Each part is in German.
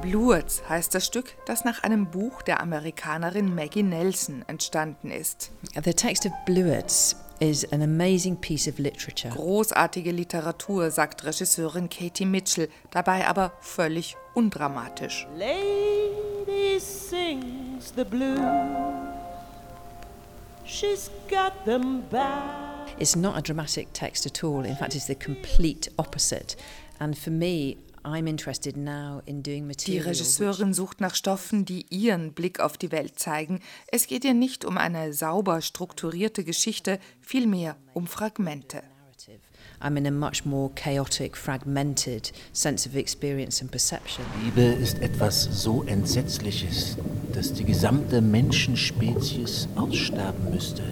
Bluets heißt das Stück, das nach einem Buch der Amerikanerin Maggie Nelson entstanden ist. The text of Bluets is an amazing piece of literature. Großartige Literatur, sagt Regisseurin Katie Mitchell, dabei aber völlig undramatisch. Lady sings the blues. She's got them back. It's not a dramatic text at all. In fact, it's the complete opposite. And for me, I'm interested now in doing Die material. Regisseurin sucht nach Stoffen, die ihren Blick auf die Welt zeigen. Es geht ihr nicht um eine sauber strukturierte Geschichte, vielmehr um Fragmente. I'm in a much more chaotic, fragmented sense of experience and perception. Liebe ist etwas so Entsetzliches, dass die gesamte Menschenspezies aussterben müsste,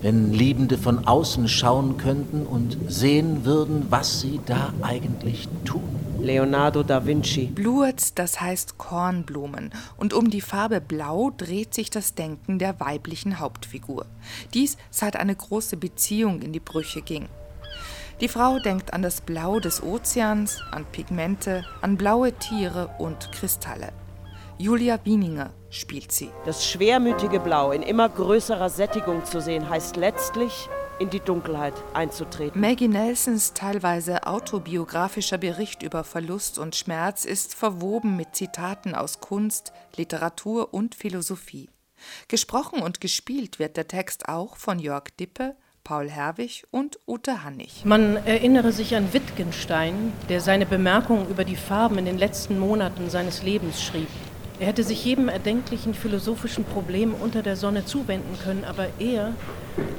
wenn Liebende von außen schauen könnten und sehen würden, was sie da eigentlich tun. Leonardo da Vinci. Bluets, das heißt Kornblumen. Und um die Farbe Blau dreht sich das Denken der weiblichen Hauptfigur. Dies seit eine große Beziehung in die Brüche ging. Die Frau denkt an das Blau des Ozeans, an Pigmente, an blaue Tiere und Kristalle. Julia Wieninger spielt sie. Das schwermütige Blau in immer größerer Sättigung zu sehen, heißt letztlich in die Dunkelheit einzutreten. Maggie Nelsons teilweise autobiografischer Bericht über Verlust und Schmerz ist verwoben mit Zitaten aus Kunst, Literatur und Philosophie. Gesprochen und gespielt wird der Text auch von Jörg Dippe, Paul Herwig und Ute Hannig. Man erinnere sich an Wittgenstein, der seine Bemerkungen über die Farben in den letzten Monaten seines Lebens schrieb. Er hätte sich jedem erdenklichen philosophischen Problem unter der Sonne zuwenden können, aber er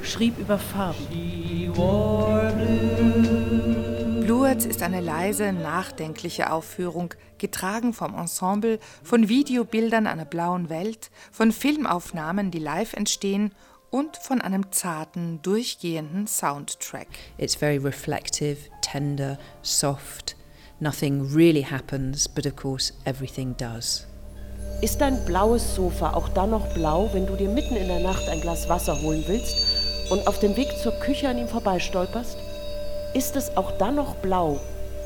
schrieb über Farben. Bluets ist eine leise, nachdenkliche Aufführung, getragen vom Ensemble, von Videobildern einer blauen Welt, von Filmaufnahmen, die live entstehen und von einem zarten, durchgehenden Soundtrack. It's very reflective, tender, soft. Nothing really happens, but of course everything does. Ist dein blaues Sofa auch dann noch blau, wenn du dir mitten in der Nacht ein Glas Wasser holen willst und auf dem Weg zur Küche an ihm vorbeistolperst? Ist es auch dann noch blau,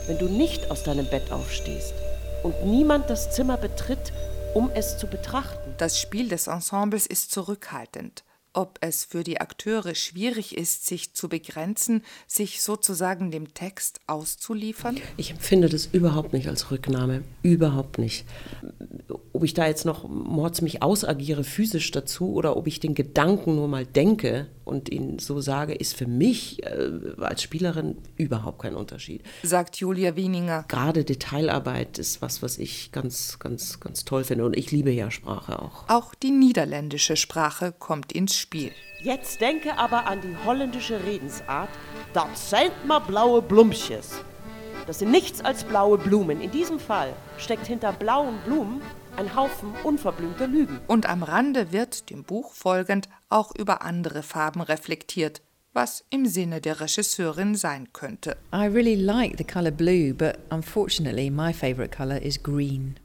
wenn du nicht aus deinem Bett aufstehst und niemand das Zimmer betritt, um es zu betrachten? Das Spiel des Ensembles ist zurückhaltend. Ob es für die Akteure schwierig ist, sich zu begrenzen, sich sozusagen dem Text auszuliefern? Ich empfinde das überhaupt nicht als Rücknahme. Überhaupt nicht. Ob ich da jetzt noch mords mich ausagiere physisch dazu oder ob ich den Gedanken nur mal denke und ihn so sage, ist für mich äh, als Spielerin überhaupt kein Unterschied. Sagt Julia Wieninger. Gerade Detailarbeit ist was, was ich ganz, ganz, ganz toll finde. Und ich liebe ja Sprache auch. Auch die niederländische Sprache kommt ins Spiel. Jetzt denke aber an die holländische Redensart. Das sind mal blaue Blumches. Das sind nichts als blaue Blumen. In diesem Fall steckt hinter blauen Blumen ein Haufen unverblümter Lügen. Und am Rande wird, dem Buch folgend, auch über andere Farben reflektiert, was im Sinne der Regisseurin sein könnte. I really like the colour blue, but unfortunately my favourite colour is green.